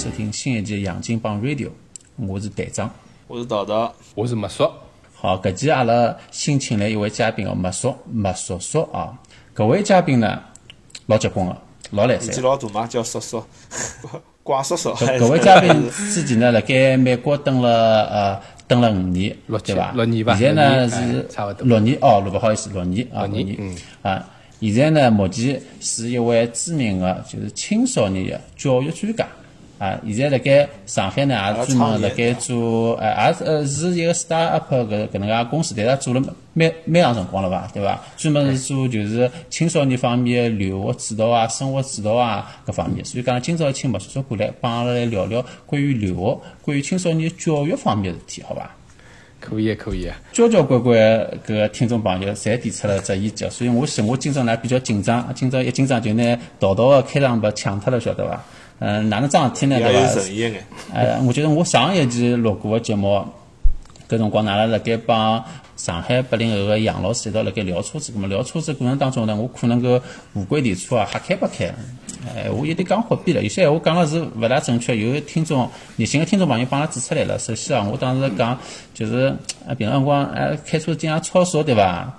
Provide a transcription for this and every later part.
收听新一期《杨金帮 Radio》，我是队长。我是桃桃，我是麦叔。好，搿期阿拉新请来一位嘉宾哦，麦叔，麦叔叔啊。搿位嘉宾呢，老结棍个，老来三年纪。老大嘛，叫叔叔，怪叔叔。搿搿位嘉宾之前呢，辣盖美国蹲了呃蹲了五年，六对伐？六年吧现在呢是差不多六年哦，六不好意思，六年啊，六六年嗯啊。现在呢，目前是一位知名的就是青少年的教育专家啊。现在辣盖上海呢，也是专门辣盖做，呃，也是呃是一个 start up 搿搿能介公司，但是也做了蛮蛮长辰光了吧，对伐？专门是做就是青少年方面的留学指导啊、生活指导啊搿方面。所以讲，今朝请麦叔叔过来帮阿拉来聊聊关于留学、关于青少年教育方面的事体，好伐？可以，可以。交交关关搿个听众朋友侪提出了质疑脚，所以我想我今朝呢比较紧张，今朝一紧张就拿淘淘个开场白抢脱了，晓得伐？嗯，哪能桩事体呢？对伐？呃，我觉得我上一期录过个节目，搿辰光，㑚拉辣盖帮上海八零后个杨老师一道辣盖聊车子，葛末聊车子过程当中呢，我可能搿无轨电车啊瞎开八开，哎，我有点讲豁边了，有些闲话讲了是勿大正确，有听众热心个听众朋友帮阿拉指出来了。首先啊，我当时讲就是呃平常辰光哎开车经常超速对伐？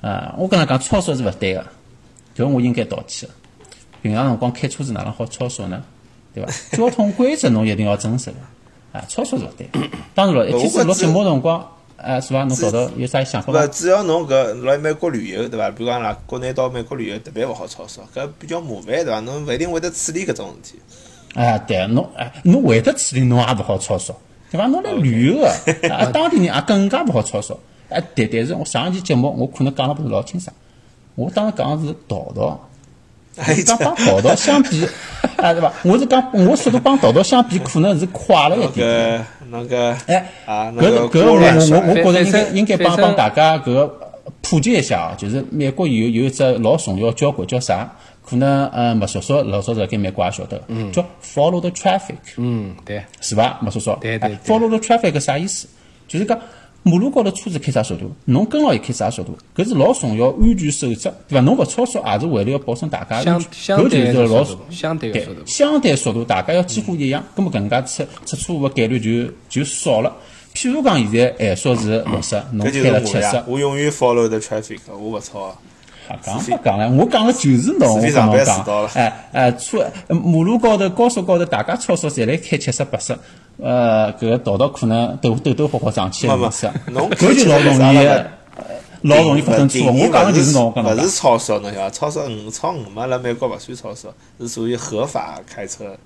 啊，我跟他讲超速是勿对个，搿我应该道歉个。平常辰光开车子哪能好超速呢？对伐？交通规则侬一定要遵守个。啊，超速是勿对。当然了，一天子录节目辰光，哎，是伐？侬找到有啥想法伐？勿，只要侬搿来美国旅游，对伐？比如讲啦，国内到美国旅游特别勿好超速，搿比较麻烦，对伐？侬勿一定会得处理搿种事体。啊，对，侬哎，侬会得处理，侬也勿好超速，对伐？侬来旅游个，啊，当地人也更加勿好超速。哎，但但是我上一期节目我可能讲了勿是老清爽，我当时讲的是道道。讲帮道道相比，啊对伐？我是讲我速度帮道道相比，可能是快了一侬点。搿侬搿哎，啊，侬搿个搿个我我我我觉着应该应该帮帮大家搿个普及一下啊，就是美国有有一只老重要交规叫啥？可能呃麦叔叔老早子辣盖美国也晓得，叫 follow the traffic，嗯，对。是伐？麦叔叔？对对 follow the traffic 啥意思？就是讲马路高头车子开啥速度，侬跟牢伊开啥速度，搿是老重要安全守则，对伐？侬勿超速也是为了要保证大家安相全，搿就是老的速度相对速度相对速度大家要几乎一样，葛末搿能介出出错误个概率就就少了。譬如讲现在限速是六十，侬开了七十，是我永远 follow the traffic，我勿超啊。啊，讲不讲了？我讲的就是侬，我讲哎哎，马路高头、高速高头，大家超速侪来开七十八十，呃，搿个道道可能抖抖抖霍霍上去没没了是，侬搿就老容易老容易发生错误。我讲的就是侬，勿是。超速，侬晓得，超速五超五嘛，辣美国勿算超速，是属于合法开车。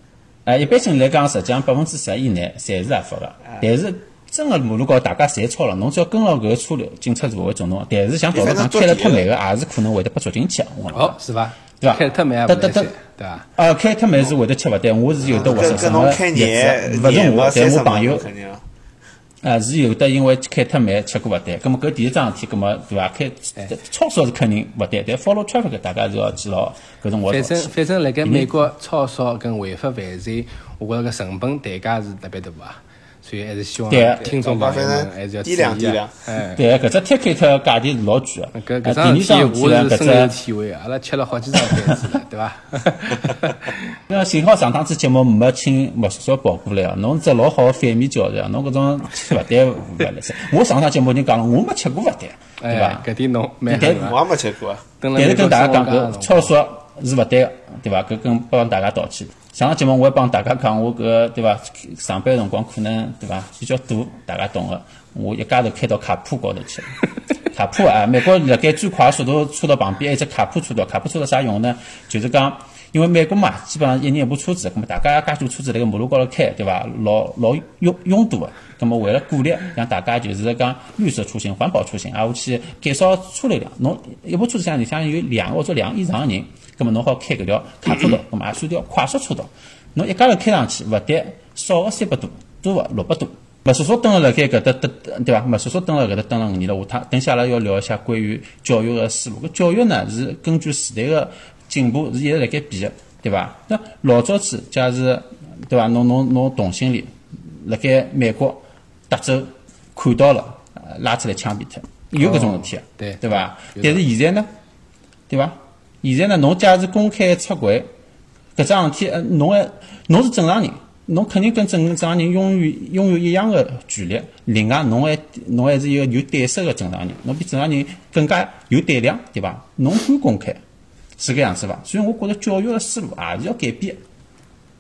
哎，一般性来讲，实际上百分之十以内侪是合法的，但是。真个马路高大家侪超了，侬只要跟牢搿个车流，警察是勿会捉侬。但是像道路上开了太慢个，也是可能会得被捉进去。哦，是伐？对伐开得太慢也得得对伐？啊，开太慢是会得吃勿对，我是有得活跟什什么跟侬开日廿子，勿是我，但我朋友肯定。啊是有的，因为开太慢吃过勿对。葛么搿第一桩事体，葛么对伐？开超速是肯定勿对，但 follow traffic 大家是要记牢搿种我反正。反正辣盖美国超速跟违法犯罪，我觉着搿成本代价是特别大啊，所以还是希望对听众朋友反们还是要正掂量注意啊掂量哎。对，搿只 ticket 价钿是老贵个。搿搿啊第桩事体二桩事体呢，我是深有搿体会，阿拉吃了好几张单子了，对伐？那幸好上趟子节目没请莫叔叔跑过来哦，侬只老好个反面教材啊，侬搿种吃勿对勿来塞。我上趟节目已经讲了，我没吃过勿对，对哎伐？，搿点侬蛮对狠啊！我也没吃过啊。但是跟大家讲，搿超速是勿对个，对伐？搿跟帮大家道歉。上个节目我还帮大家讲，我搿对伐？上班辰光可能对伐比较堵，大家懂个。我一家头开到卡普高头去了。卡普啊，美国辣盖最快速度车道旁边还有一只卡普车道。卡普车道啥用呢？就是讲，因为美国嘛，基本上一年一部车子，咁么大家介许多车子辣盖马路高头开，对伐？老老拥拥堵个。咁么为了鼓励让大家就是讲绿色出行、环保出行，啊，我去减少车流量。侬一部车子上里向有两个或者两个以上个人，咁么侬好开搿条卡车道，咁么也算条快速车道。侬一家头开上去，勿但，少个三百多，多个六百多。麦叔叔蹲了辣盖搿搭蹲，对伐？麦叔叔蹲了搿搭蹲了五年了，下趟等下拉要聊一下关于教育个思路。搿教育呢是根据时代个进步是一直辣盖变个，对伐？那老早子假使对伐？侬侬侬同性恋辣盖美国德州看到了，呃拉出来枪毙脱，有搿种事体啊，对对伐？但是现在呢，对伐？现在呢，侬假使公开出轨，搿桩事体，呃，侬还侬是正常人，侬肯定跟正正常人拥有拥有一样的权利，另外侬还侬还是一个有胆识的正常人，侬比正常人更加有胆量，对伐？侬敢公开，是搿样子伐？所以我觉着教育的思路也是要改变。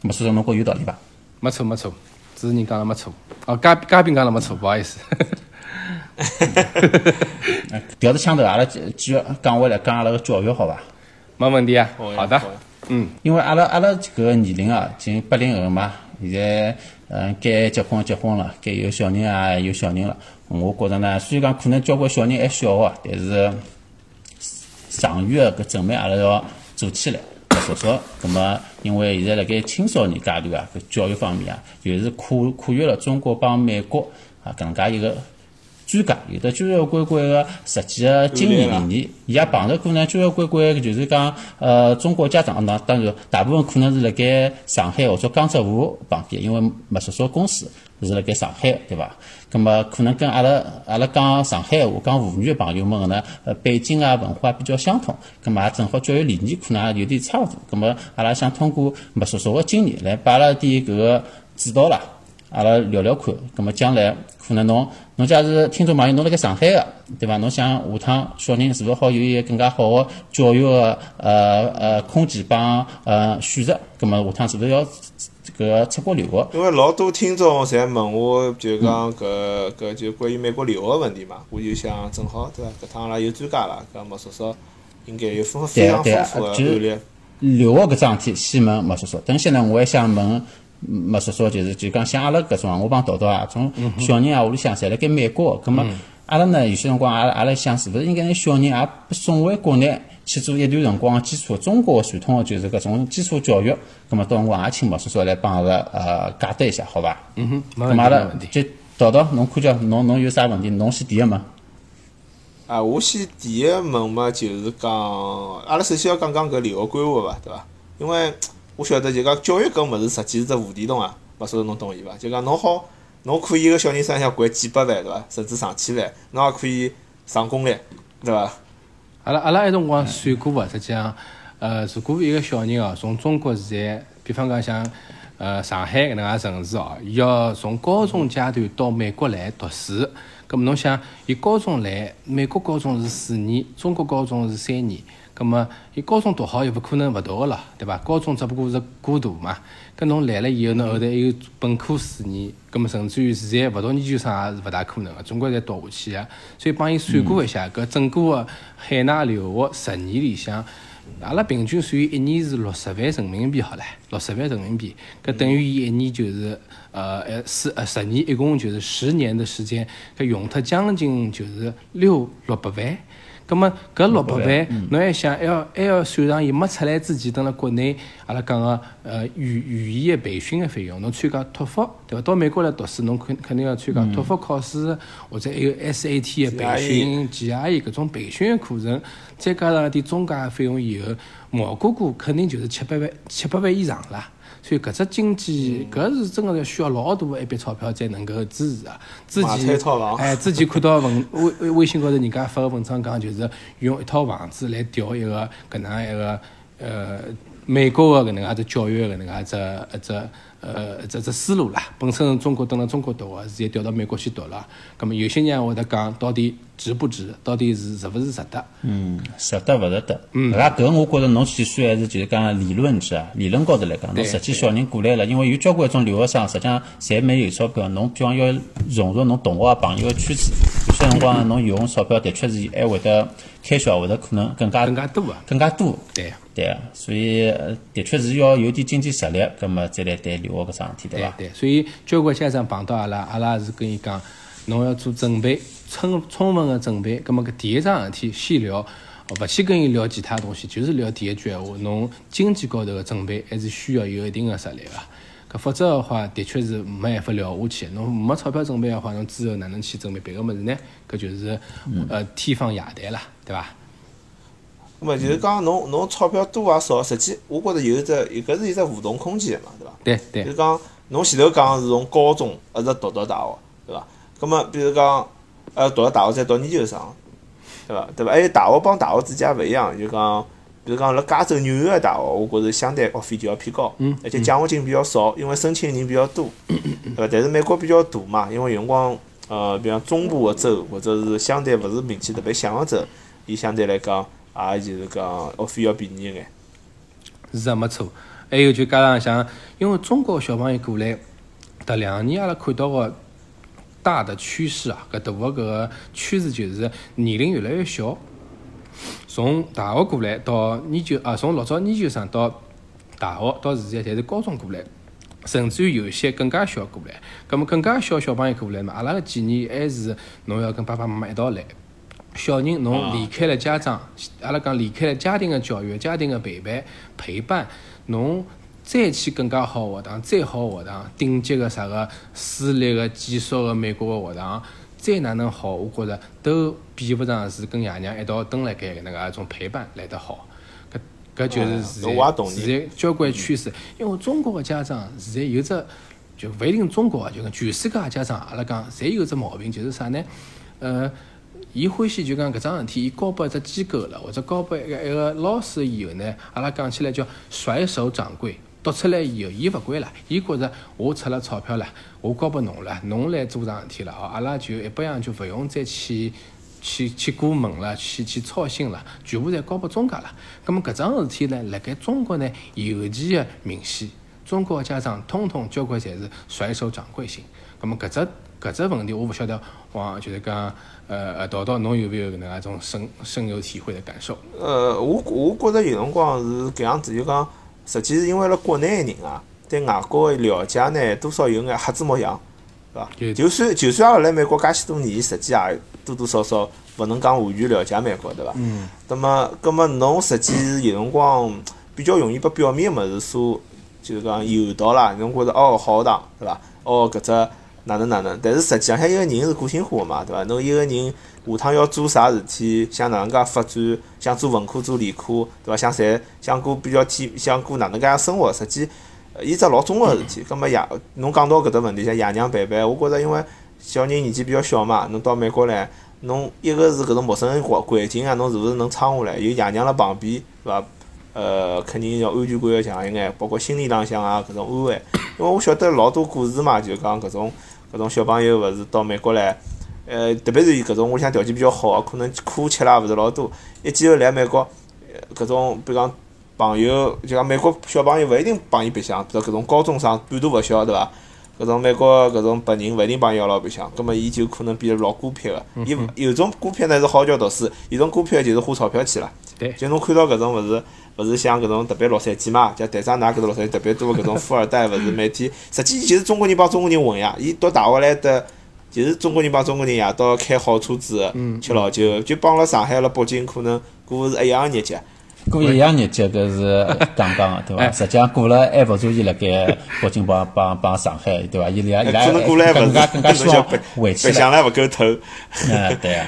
没所以侬觉有道理伐？没错没错，主持人讲了没错。哦，嘉嘉宾讲了没错，不好意思。调着枪头，阿拉继继续讲回来讲阿拉个教育，好伐？没问题啊。好的，嗯，因为阿拉阿拉搿个年龄啊，近八零后嘛，现在嗯该结婚结婚了，该有小人也有小人了。我觉着呢，虽然讲可能交关小人还小啊，但是长远个搿准备阿拉要做起来。说说，葛么，因为现在辣盖青少年阶段啊，搿教育方面啊，又是跨跨越了中国帮美国啊搿能介一个专家，有的交交关关个实际个经验理念，伊也碰着过呢交交关关个就是讲呃中国家长，那当然大部分可能是辣盖上海或者江浙沪旁边，因为麦叔叔公司是辣盖上海，对伐？咁么可能跟阿拉阿拉讲上海话、讲沪语个朋友们个呢，呃背景啊文化比较相同，咁么也正好教育理念可能也有点差勿多。咁么阿拉想通过麦叔叔个经验来把阿拉点搿个指导啦。阿拉聊聊看，咁么将来可能侬侬假是听众朋友，侬辣盖上海个，对伐？侬想下趟小人是勿是好有一个更加好个教育个呃呃空间帮呃选择？咁么下趟是勿是要搿个出国留学？因为老多听众侪问我，就讲搿搿就关于美国留学个问题嘛，我就想正好对伐？搿趟阿拉有专家啦，搿莫叔叔应该有丰非常对丰富个就案例。留学搿桩事体，先问莫叔叔。等歇呢，我还想问麦叔叔，就是就讲像阿拉搿种啊，我帮豆豆啊，种小人啊，屋里向侪辣盖美国，葛末阿拉呢有些辰光阿拉阿拉想，是勿是应该拿小人也送回国内去做一段辰光的基础中国传统的就是搿种基础教育？葛末到辰光也请麦叔叔来帮阿拉呃解答一下，好伐？嗯哼，没阿拉。就豆豆，侬看叫侬侬有啥问题？侬先第一问。啊，我先第一问嘛，就是讲，阿拉首先要讲讲搿留学规划伐，对伐？因为我晓得就讲教育搿物事实际是只无底洞啊，勿晓得侬同意伐？就讲侬好，侬可以一个小人身上掼几百万，对伐？甚至上千万，侬也可以上公立，对伐？阿拉阿拉埃辰光算过伐，实际上，呃，如果一个小人哦，从中国现在，比方讲像呃上海搿能介城市哦，伊要从高中阶段到美国来读书，葛末侬想，伊高中来，美国高中是四年，中国高中是三年，葛末伊高中读好又勿可能勿读个咯，对伐？高中只不过是过渡嘛，搿侬来了以后，侬后头还有本科四年，葛末甚至于现在勿读研究生也是勿大可能个，总归侪读下去个。所以帮伊算过一下，搿整个个海外留学十年里向，阿拉平均算一年是六十万人民币好唻，六十万人民币，搿等于伊一年就是呃呃四呃十年，一共就是十年的时间，搿用脱将近就是六六百万。葛末搿六百万，侬还想还要还要算上伊没出来之前，等辣国内阿拉讲个呃语语言个培训个费用，侬参加托福对伐？到美国来读书，侬肯肯定要参加托福考试，或者还有 SAT 个培训、GRE 搿种培训个课程，再加上点中介个费用以后，毛估估肯定就是七百万七百万以上啦。所以搿只经济，搿是真个要需要老大个一笔钞票才能够支持啊！之前哎，之前看到文 微微微信高头人家发个文章讲，就是用一套房子来调一个搿能一个呃美国个搿能介只教育个搿能介只一只呃只只思路啦。本身中国蹲辣中国读个，现在调到美国去读了。葛末有些人会得讲，到底值不值？到底是值勿是值得？嗯，值得勿值得？嗯，搿搿我觉着侬去算还是就是讲理论值啊，理论高头来讲，侬对实际小人过来了，因为有交关种留学生，实际上侪蛮有钞票，侬比方要融入侬同学啊朋友个圈子，有些辰光侬用钞票的确是还会得开销会得可能更加更加多啊！更加多。对对啊，所以呃的确是要有点经济实力，葛么再来谈留学搿桩事体，对伐？对对，所以交关家长碰到阿拉，阿拉是跟伊讲，侬要做准备，充充分个准备。葛么搿第一桩事体先聊，勿去跟伊聊其他东西，就是聊第一句闲话。侬经济高头个准备还是需要有一定个实力个。搿否则个话，的确是没办法聊下去。侬没钞票准备个话，侬之后哪能去准备别个物事呢？搿就是呃天方夜谭啦，对伐？咁么就是讲侬侬钞票多也少，实际我觉着有一只搿是一只互动空间嘛，对伐？对对就是讲侬前头讲是从高中一直读到大学，对伐？咁么比如讲，呃，读了大学再读研究生，对伐？对伐？还有大学帮大学之间勿一样，就讲比如讲辣加州、纽约个大学，我觉着相对学费就要偏高，而且奖学金比较少，因为申请人比较多，对 伐？但是美国比较大嘛，因为有辰光，呃，比方中部个州或者是相对勿是名气特别响个州，伊相对来讲，也就是讲学费要便宜一眼。是啊，没错。还有就加上像，因为中国小朋友过来，迭两年阿拉看到个大的趋势啊，搿大个搿个趋势就是年龄越来越小。从大学过来到研究啊，从老早研究生到大学到现在，侪是高中过来，甚至于有些更加小过来。葛末更加小小朋友过来嘛，阿拉个建议还是侬要跟爸爸妈妈一道来。小人侬离开了家长，阿拉讲离开了家庭个教育、家庭个陪伴陪伴，侬再去更加好个学堂、再好个学堂、顶级个啥个私立个、寄宿个美国个学堂，再哪能好，我觉着都比勿上是跟爷娘一道蹲辣盖搿能介一种陪伴来得好。搿搿就是现在现在交关趋势，因为中国个家长现在有只就勿一定中国啊，就讲全世界个家长，阿拉讲侪有只毛病，就是啥呢？呃。伊欢喜就讲搿桩事体，伊交拨一只机构了，或者交拨一个一个老师以后呢，阿拉讲起来叫甩手掌柜。读出来以后，伊勿管了，伊觉着我出了钞票了，我交拨侬了，侬来做桩事体了，哦，阿拉就一拨样就勿用再去去去过门了，去去操心了，全部侪交拨中介了。葛末搿桩事体呢，辣盖中国呢尤其个明显，中国个家长统统交关侪是甩手掌柜型。葛末搿只搿只问题，我勿晓得王就是讲。呃呃，道道，侬有没有搿能介种深深有体会的感受？呃，我我觉着有辰光是搿样子，就讲，实际是因为辣国内个人啊，对外国个了解呢，多少有眼瞎子摸象，对伐？就算就算阿拉来美国介许多年，实际也多多少少勿能讲完全了解美国，对伐？嗯。那么，那么侬实际是有辰光比较容易把表面个物事所，就是讲诱导啦，侬觉着哦好学堂，对伐？哦搿只。哪能哪能？但是实际上，向一个人是个性化个嘛，对伐？侬一个人下趟要做啥事体，想哪能介发展，想做文科做理科，对伐？想赚，想过比较体，想过哪能介生活，实际，伊只老综合个事体。葛末爷，侬讲到搿搭问题，像爷娘陪伴，我觉着因为小人年纪比较小嘛，侬到美国来，侬一个是搿种陌生环环境啊，侬是勿是能撑下来？有爷娘辣旁边，对伐？呃，肯定要安全感要强一眼，包括心理浪向啊搿种安慰。因为我晓得老多故事嘛，就讲搿种。搿种小朋友勿是到美国来，呃，特别是伊搿种屋里向条件比较好个，可能苦吃啦勿是老多，一记头来美国，搿种比如讲朋友，就讲美国小朋友勿一定帮伊白相，比如搿种高中生半大勿小，对伐？搿种美国搿种白人勿一定帮伊一道白相，葛末伊就可能变得老孤僻个。伊有种孤僻呢是好叫读书，有种孤僻就是花钞票去了。对。就侬看到搿种勿是勿是像搿种特别洛杉矶嘛，像台长㑚搿种洛杉矶特别多搿种富二代，勿是每天，实际就是中国人帮中国人混呀。伊读大学来的，就是中国人帮中国人夜到开好车子，吃老酒，就帮了上海了北京可能过是一样个日脚。过一样日脚，搿是刚刚个，对伐？实际上过了还勿足以辣盖北京帮帮帮上海，对伐？伊拉伊拉更加更加希望回去。白相了勿够透。嗯，对啊。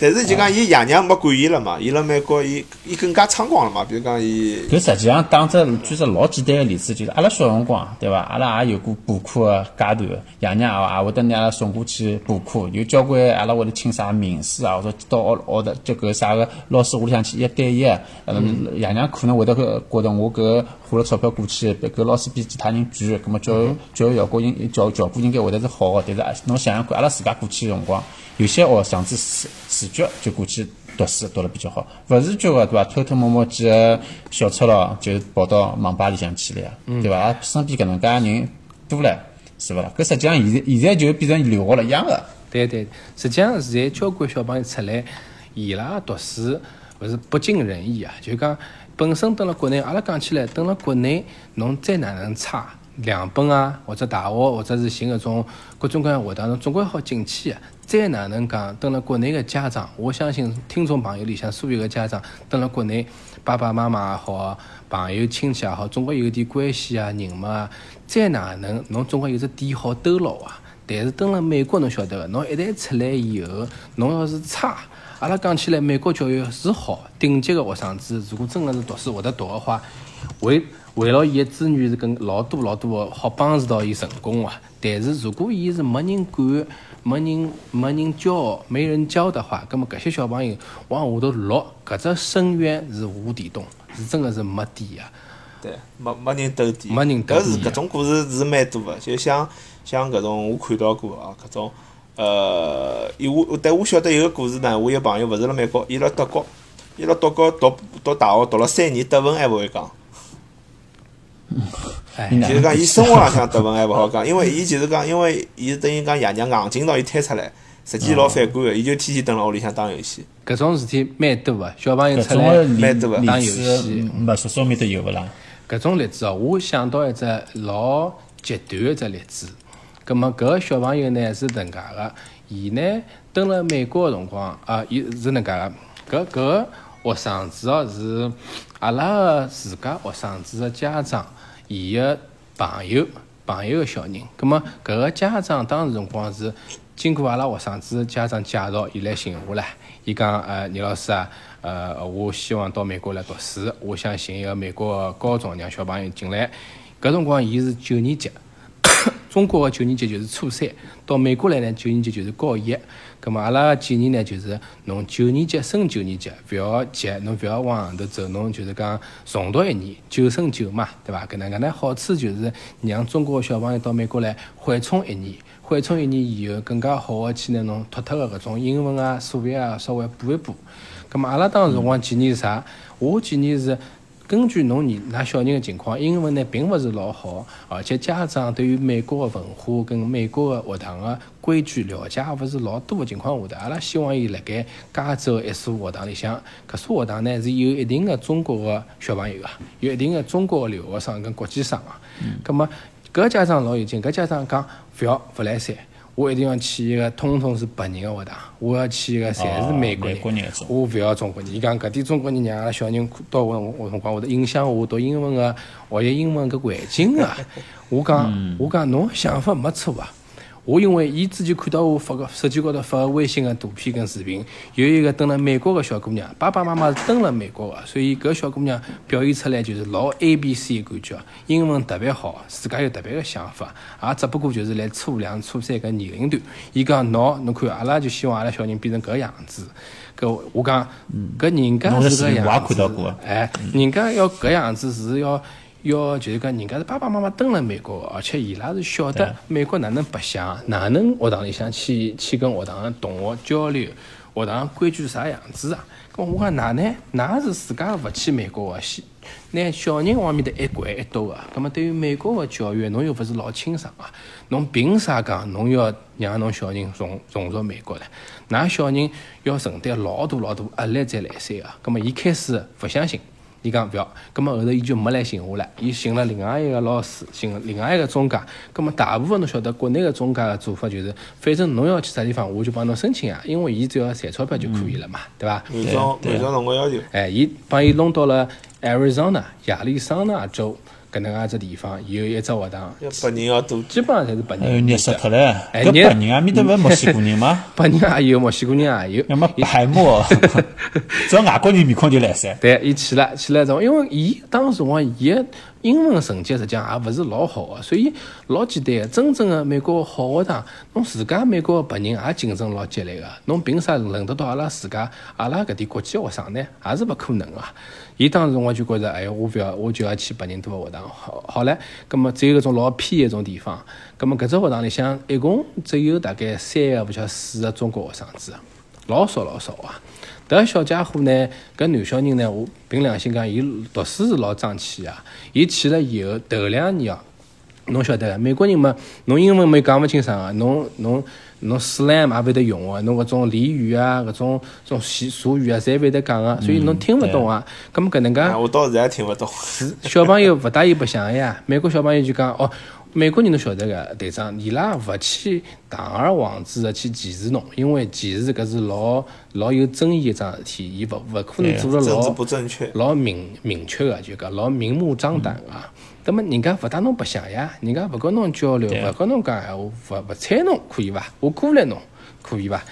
但是就讲伊爷娘没管伊了嘛，伊辣美国伊伊更加猖狂了嘛。比如讲伊，搿实际上打只举只老简单个例子，就是阿拉小辰光，对伐？阿拉也有过补课个阶段，爷娘也也会得拿阿拉送过去补课，有交关阿拉会得请啥名师啊，或者到学学的就搿啥个老师屋里向去一对一，嗯，爷娘可能会得觉得我搿花了钞票过去，搿老师比其他人贵，葛末教育教育效果应教效果应该会得是好个。但是侬想想看，阿拉自家过去个辰光。有些学生子自自觉就过去读书读了比较好，勿自觉个对伐？偷偷摸摸几个小赤佬就跑到网吧里向去了呀，对伐？身边搿能介人多了，是勿啦？搿实际上现在现在就变成留学了一样个。对对，实际上现在交关小朋友出来，伊拉读书勿是不尽人意啊。就讲本身蹲辣国内，阿拉讲起来，蹲辣国内侬再哪能差？两本啊，或者大学，或者是寻搿种各种各样活动，侬总归好进去啊。再哪能讲，蹲辣国内个家长，我相信听众朋友里向所有个家长，蹲辣国内爸爸妈妈也好，朋友亲戚也好，总归有点关系啊，人脉啊。再哪能，侬总归有只点好兜牢啊。但是蹲辣美国，侬晓得个，侬一旦出来以后，侬要是差，阿拉讲起来，美国教育是好，顶级个学生子，如果真个是读书会得读个话，会。为了伊个资源是跟老多老多个好帮助到伊成功啊！但是如果伊是没人管、没人没人教、没人教的话，葛么搿些小朋友往下头落，搿只深渊是无底洞，是真个是没底啊。对，没没人兜底，没人兜底搿是搿种故事是蛮多个，就像像搿种我看到过啊，搿种呃，伊我但我晓得有个故事呢，我有个朋友勿是辣美国，伊辣德国，伊辣德国读读大学读了三年，德文还勿会讲，哎你，哪就是讲伊生活浪向德文还勿好讲，因为伊就是讲，因为伊等于讲爷娘硬劲到伊推出来，实际老反感个，伊就天天蹲辣屋里向打游戏。搿种事体蛮多个，小朋友出来个蛮多个打游戏，没说说面都有勿啦？搿种例子哦，我想到一只老极端一只例子。葛末搿个小朋友呢是能介个，伊呢蹲辣美国个辰光，啊，伊是能介个。搿搿学生子哦是阿拉个自家学生子个家长，伊个朋友朋友个小人。葛末搿个家长当时辰光是经过阿拉学生子家长介绍，伊来寻我唻。伊讲呃，倪老师啊，呃，我希望到美国来读书，我想寻一个美国个高中让小朋友进来。搿辰光伊是九年级，中国个九年级就是初三，到美国来呢九年级就是高一。葛末阿拉个建议呢就是侬九年级升九年级，勿要急，侬勿要往后头走，侬就是讲重读一年，九升九嘛，对伐？搿能介呢好处就是让中国个小朋友到美国来缓冲一年。缓冲一年以后，更加好个去拿侬脱脱个搿种英文啊、数学啊稍微补一补。葛末阿拉当时辰光建议是啥？我建议是根据侬你㑚小人个情况，英文呢并勿是老好，而且家长对于美国个文化跟美国个学堂个规矩了解也勿是老多个情况下头，阿拉希望伊辣盖加州一所学堂里向，搿所学堂呢是有一定个中国个小朋友啊，有一定个中国个留学生跟国际生个。葛末搿家长老有劲，搿家长讲勿要勿来三，我一定要去一个通通是白人个学堂，我要去一个侪是哦美国人，哦国人我勿要中国人。伊讲搿点中国人让阿拉小人到我我辰光会得影响我读英文个学习英文搿环境个。我讲我讲侬想法没错啊。我因为伊之前看到我发个手机高头发个微信个图片跟视频，有一个蹲辣美国个小姑娘，爸爸妈妈是蹲辣美国个，所以搿小姑娘表现出来就是老 A B C 个感觉，英文特别好，自家有特别个想法，也只不过就是来初两、初三搿年龄段。伊讲喏，侬看阿拉就希望阿拉小人变成搿样子。搿我讲，搿人家是搿样子看到过，哎，人家要搿样子是要要就是讲，人家是爸爸妈妈蹲辣美国的，而且伊拉是晓得美国哪能白相，哪能学堂里向去去跟学堂的同学交流，学堂规矩啥样子啊？咁我讲哪呢？哪是自家勿去美国个，西拿小人往面搭一掼一兜个，咁么对于美国个教育，侬又勿是老清爽啊？侬凭啥讲侬要让侬小人融融入美国呢？㑚小人要承担老大老大压力再来三个，咁么伊开始勿相信。伊讲勿要，葛末后头伊就没来寻我了，伊寻了另外一个老师，寻了另外一个中介。葛末大部分侬晓得，国内个中介个做法就是，反正侬要去啥地方，我就帮侬申请啊，因为伊只要赚钞票就可以了嘛，对伐？满足对。满足侬个要求。哎，伊帮伊弄到了 Arizona 亚利桑那州搿能介只地方，有一只学堂，要白人要多，基本上侪是白人。热死脱了！搿哎热白人啊，面搭勿是 墨西哥人吗？白人也有，墨西哥人也有。那么白墨，只要外国人面孔就来噻。对，伊去了，去了之后，因为伊当时辰光伊个英文成绩实际上也勿是老好个，所以老简单个，真正个美国好学堂，侬自家美国个白人也竞争老激烈个，侬凭啥轮得到阿拉自家阿拉搿点国际学生呢？也是勿可能个。伊当时辰光就觉着，哎哟，我勿要，我就要去白人多个学堂。好，好唻，葛末只有搿种老偏一种地方，葛末搿只学堂里向一共只有大概三个勿晓得四个中国学生子，老少老少啊。迭小家伙呢，搿男小人呢，我凭良心讲，伊读书是老争气啊。伊去了以后，头两年哦，侬晓得，美国人嘛，侬英文没讲勿清爽啊，侬侬侬 slang 也勿会得用个，侬搿种俚语啊，搿种种习俗语啊，侪勿会得讲个，所以侬听勿懂啊。葛末搿能介哎，我到现在还听勿懂。是小朋友勿大意白相呀。美国小朋友就讲哦，美国人侬晓得个队长，伊拉勿去堂而皇之的去歧视侬，因为歧视搿是老老有争议一桩事体，伊勿勿可能做了政治老不正确，老明明确个，就讲老明目张胆个。葛末人家勿带侬白相呀，人家勿跟侬交流，勿跟侬讲闲话，勿勿睬侬，可以伐？我鼓励侬，可以伐？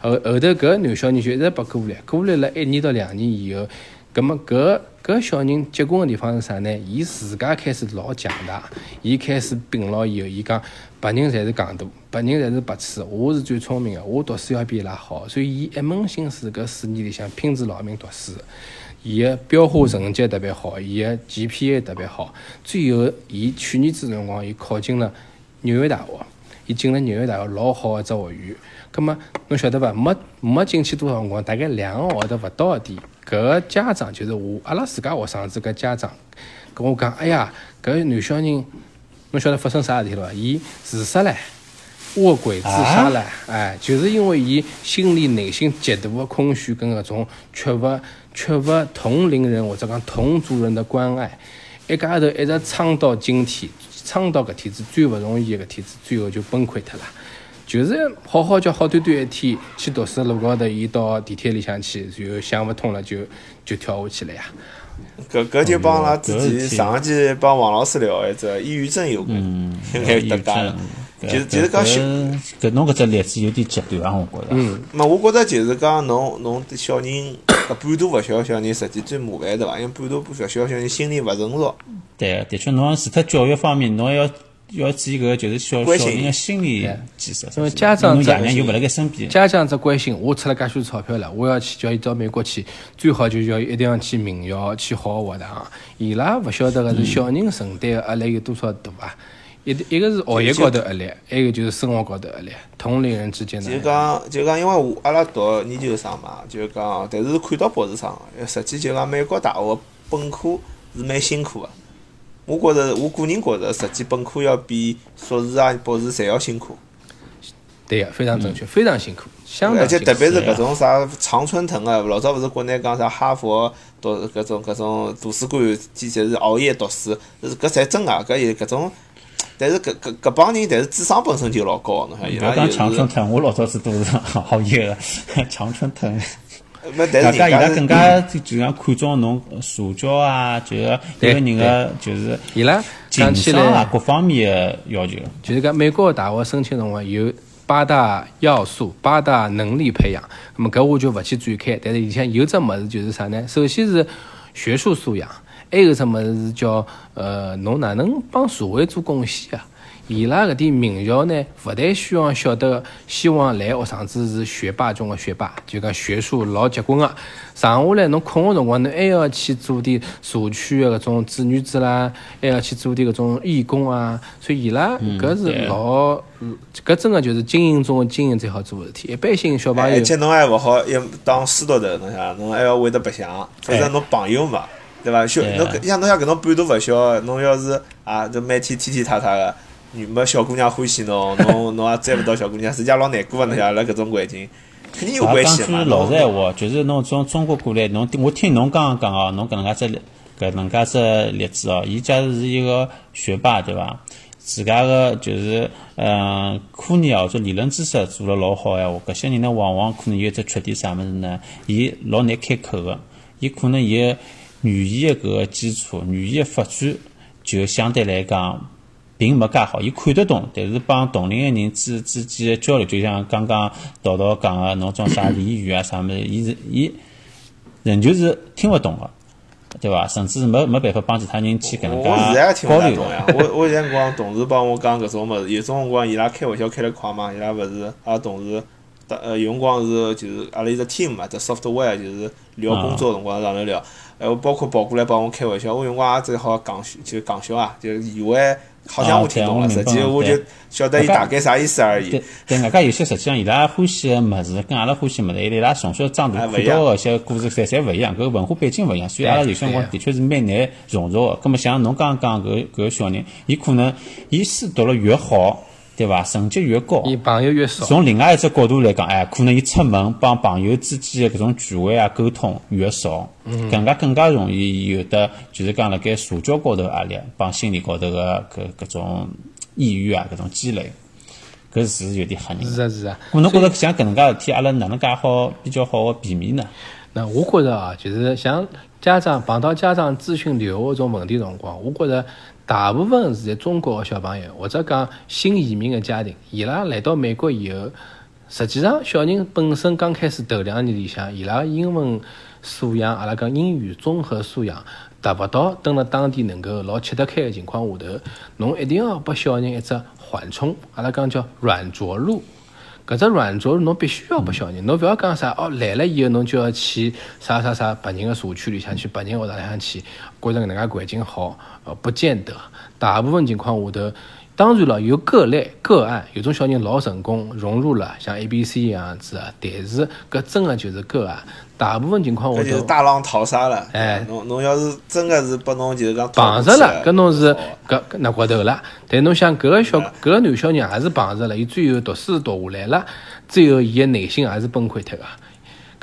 后后头搿男小人就一直被鼓励，鼓励了一年到两年以后，葛么搿搿小人结棍个地方是啥呢？伊自家开始老强大，伊开始病牢以后，伊讲别人侪是戆大，别人侪是白痴，我是最聪明个，我读书要比伊拉好，所以伊一门心思搿四年里向拼死老命读书。伊个标化成绩特别好，伊个 GPA 特别好，最后伊去年子辰光，伊考进了纽约大学，伊进了纽约大学老好个只学院。葛末侬晓得伐？没没进去多少辰光，大概两个号头勿到个点，搿个家长就是我阿拉自家学生子搿家长跟我讲：“哎呀，搿男小人，侬晓得发生啥事体了伐？伊自杀唻。”卧轨自杀了，哎，就是因为伊心里内心极度的空虚跟搿种缺乏缺乏同龄人或者讲同族人的关爱，一家头一直撑到今天，撑到搿天子最勿容易的搿天子，最后就崩溃脱了。就是好好叫好端端一天去读书路高头，伊到地铁里向去，然后想勿通了就就跳下去了呀。搿搿就帮阿拉之前上一期帮王老师聊一只抑郁症有关，应该搭界了。就是就是讲小，搿侬搿只例子有点极端啊，我觉着。嗯，嘛，我觉着就是讲侬侬小人搿半大勿小小人，实际最麻烦对伐？因为半大不小小小人心理勿成熟。对，的确，侬除脱教育方面，侬要要注意搿个就是小小人个心理建设。因为家长爷娘又勿辣盖身边。家长只关心，我出了介许多钞票了，我要去叫伊到美国去，最好就叫伊一定要去名校，去好个学堂。伊拉勿晓得个是小人承担个压力有多少大啊！一一个是学业高头压力，还有就是生活高头压力，同龄人之间的。就讲就讲，因为我阿拉读研究生嘛，就讲，但是看到博士生，实际就讲美国大学本科是蛮辛苦个。我觉着，我个人觉着，实际本科要比硕士啊、博士侪要辛苦。对个，非常正确，非常辛苦，相当而且特别是搿种啥常春藤个，老早勿是国内讲啥哈佛读搿种搿种图书馆，简直是熬夜读书，搿侪真个，搿有搿种。但是搿搿搿帮人，但是智商本身就老高，侬看伊拉讲长春藤，我老早子都是 好业个常春藤。没，但是伊拉更加就像看重侬社交啊，就是一个人个就是伊拉情商啊各方面个要求。就是讲美国大学申请辰光有八大要素、八大能力培养，那么搿我就勿去展开。但是里向有只物事就是啥呢？首先是学术素养。还有只么是叫呃，侬哪能帮社会做贡献啊？伊拉搿点名校呢，勿但希望晓得，希望来学生子是学霸中的学霸，就讲学术老结棍个。剩下来侬空个辰光，侬还要去做点社区个搿种志愿者啦，还要去做点搿种义工啊。所以伊拉搿是老，搿真个就是精英中的精英最好做事体。一般性小朋友，而且侬还勿好要当书读头，侬想，侬还要会得白相，否则侬朋友嘛。对伐？小侬像侬像搿种半大勿小，侬要是啊，就每天踢踢踏踏个，没小姑娘欢喜侬，侬侬也追勿到小姑娘，实际老难过个。侬像辣搿种环境，肯定有关系嘛。讲句老实闲话，就是侬从中国过来，侬我听侬刚刚讲哦，侬搿能介只搿能介只例子哦，伊假如是一个学霸，对伐？自家个就是嗯，科研或者理论知识做了老好闲话，搿些人呢，往往可能有只缺点啥物事呢？伊老难开口个，伊可能伊。语言的搿个基础，语言的发展就相对来讲并没介好。伊看得懂，但是帮同龄的人之之间的交流，就像刚刚道道讲个，侬种啥俚语啊啥物事，伊是伊仍旧是听勿懂个，对伐？甚至是没没办法帮其他人去搿能介交流呀。我我现在光同事帮我讲搿种物事，有种辰光伊拉开玩笑开得快嘛，伊拉勿是阿拉同事，呃，有辰光是就是阿拉一只 team 嘛，只 software 就是聊工作辰光上头聊。哎，我包括跑过来帮我开玩笑，我用我也只好讲笑，就讲笑啊，就以为好像我听懂了，实际我就晓得伊大概啥意思而已。对，外加有些实际上伊拉欢喜个物事，跟阿拉欢喜物事，伊拉从小长大看到个些故事，侪侪勿一样，搿文化背景勿一样，所以阿拉有些辰光的确是蛮难融入个。葛末像侬刚刚讲搿搿个小人，伊可能伊书读了越好。对伐？成绩越高，伊朋友越少。从另外一只角度来讲，哎，可能伊出门帮朋友之间的搿种聚会啊、沟通越少，更加更加容易有的就是讲辣盖社交高头压力，帮心理高头个搿搿种抑郁啊，搿种积累，搿是有点吓人。是啊是啊。我侬觉着像搿能介事体，阿拉哪能介好比较好个避免呢？那我觉着啊，就是像家长碰到家长咨询留学搿种问题辰光，我觉着。大部分是在中国的小朋友，或者讲新移民的家庭，伊拉来到美国以后，实际上小人本身刚开始头两年里向，伊拉英文素养，阿拉讲英语综合素养达勿到，蹲辣当地能够老吃得开的情况下头，侬一定要拨小人一只缓冲，阿拉讲叫软着陆。搿只软着陆侬必须要拨小人，侬勿要讲啥哦，来了以后侬就要去啥啥啥白人个社区里向去，白人学堂里向去，觉着搿能介环境好，呃，不见得。大部分情况下头，当然了，有个例个案，有种小人老成功融入了，像 A B C 一样子啊，但是搿真个就是个案。大部分情况下头就是，大浪淘沙了。哎侬侬要是真个是拨侬就是讲碰着了，搿侬是搿搿那骨头了。但侬想搿个小搿个男小人也是碰着了，伊最后读书读下来了，最后伊个内心也是崩溃脱个。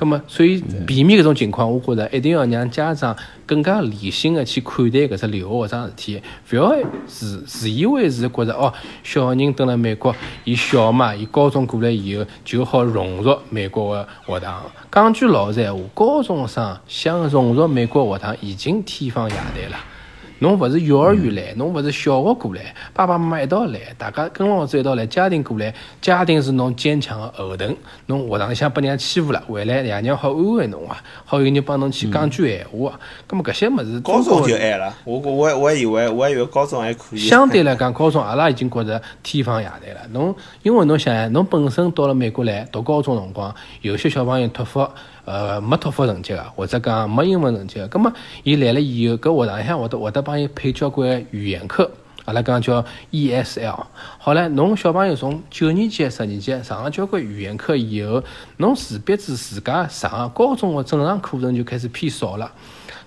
葛么，所以避免搿种情况，我觉着一定要让家长更加理性个去看待搿只留学搿桩事体，勿要自自以为是觉着哦，小人蹲辣美国，伊小嘛，伊高中过来以后就好融入美国个学堂。讲句老实闲话，高中生想融入美国学堂已经天方夜谭了。侬勿是幼儿园来，侬勿是小学过来，爸爸妈妈一道来，大家跟老师一道来，家庭过来，家庭是侬坚强的后盾。侬学堂里向被人家欺负了，回来爷娘好安慰侬啊，好有人帮侬去讲句闲话啊。葛么搿些物事，高中就爱了，我我我以为我还以为高中还可以。相对来讲，高中阿拉已经觉着天方夜谭了。侬因为侬想想，侬本身到了美国来读高中辰光，有些小朋友托福呃没托福成绩个，或者讲没英文成绩个，葛么伊来了以后，搿学堂里向会得会得帮伊配交关语言课。阿拉讲叫 ESL，好唻，侬小朋友从九年级、十年级上了交关语言课以后，侬势必是自家上高中个正常课程就开始偏少了。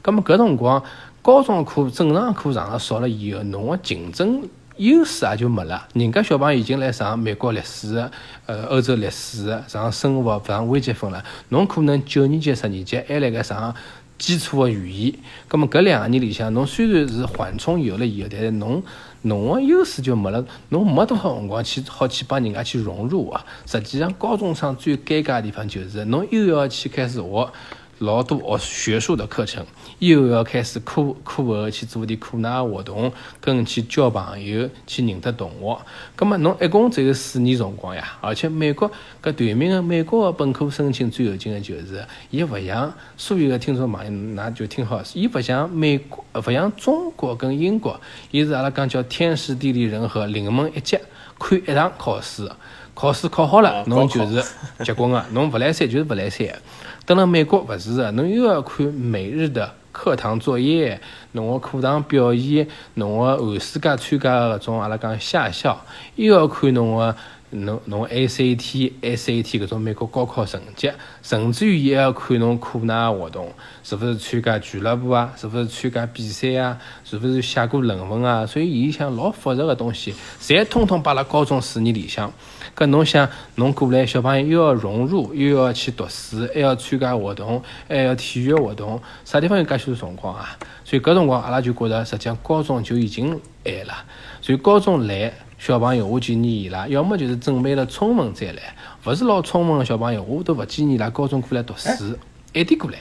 咁么搿辰光，高中课正常课上了少了以后，侬个竞争优势也就没了。人家小朋友已经来上美国历史、呃欧洲历史、上生物、上微积分了，侬可能九年级、十年级还辣盖上基础的语言。咁么搿两年里向，侬虽然是缓冲有了以后，但是侬侬个优势就没了，侬没多少辰光去好去帮人家去融入啊。实际上，高中生最尴尬的地方就是，侬又要去开始学。老多学学术的课程，又要开始课课后去做点课外活动，跟去交朋友，去认得同学。葛么侬一共只有四年辰光呀，而且美国搿对面个美国个本科申请最有劲个就是，伊勿像所有个听众朋友，㑚就听好，伊勿像美国，勿像中国跟英国，伊是阿拉讲叫天时地利人和，临门一脚，看一场考试。考试考好了啊，侬就是结棍个，侬勿来三就是勿来三。等了美国勿是的，侬又要看每日的课堂作业，侬个课堂表现，侬个寒暑假参加个搿种阿拉讲夏校，又要看侬个侬侬 ACT、SAT 搿种美国高考成绩，甚至于也要看侬课外活动，是勿是参加俱乐部啊，是勿是参加比赛啊，是勿是写过论文啊，所以伊想老复杂个东西，侪通通摆辣高中四年里向。搿侬想，侬过来小朋友又要融入，又要去读书，还要参加活动，还要体育活动，啥地方有介许多辰光啊？所以搿辰光阿拉就觉着，实际上高中就已经晚了。所以高中来小朋友，我建议伊拉，要么就是准备了充分再来，勿是老充分个小朋友，我都勿建议伊拉高中过来读书，晚点过来。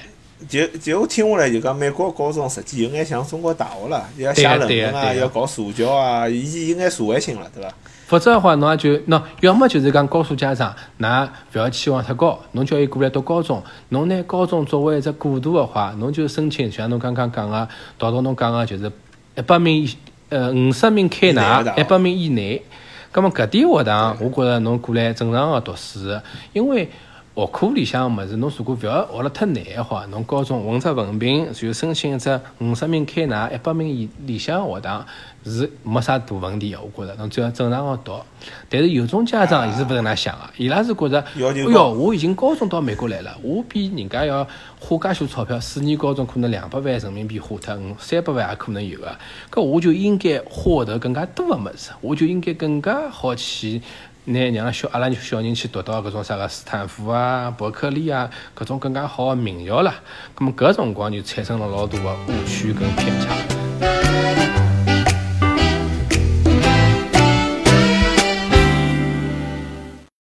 就就我听下来就讲，美国高中实际有眼像中国大学了，要写论文啊，要搞社交啊，伊有眼社会性了，对伐？否则的话，侬也就喏，要么就是讲告诉家长，㑚勿要期望太高，侬叫伊过来读高中，侬拿高中作为一只过渡的话，侬就申请像侬刚刚讲个，导导侬讲个就是一百名以呃五十名开外一百名以内。葛么搿点学堂，我觉着侬过来正常个读书，因为学科里向个物事，侬如果勿要学了太难个话，侬高中混只文凭，然后申请一只五十名开外、一百名以里向个学堂，是没啥大问题个。我觉着侬只要正常个读。但是有种家长伊是勿能想个，伊拉是觉着，哎哟，我已经高中到美国来了，我比人家要花介许多钞票，四年高中可能两百万人民币花脱，五三百万也可能有个。搿我就应该获得更加多个物事，我就应该更加好去。拿让小阿拉小人去读到搿种啥个斯坦福啊、伯克利啊搿种更加好的名校了，葛么搿辰光就产生了老大的误区跟偏差。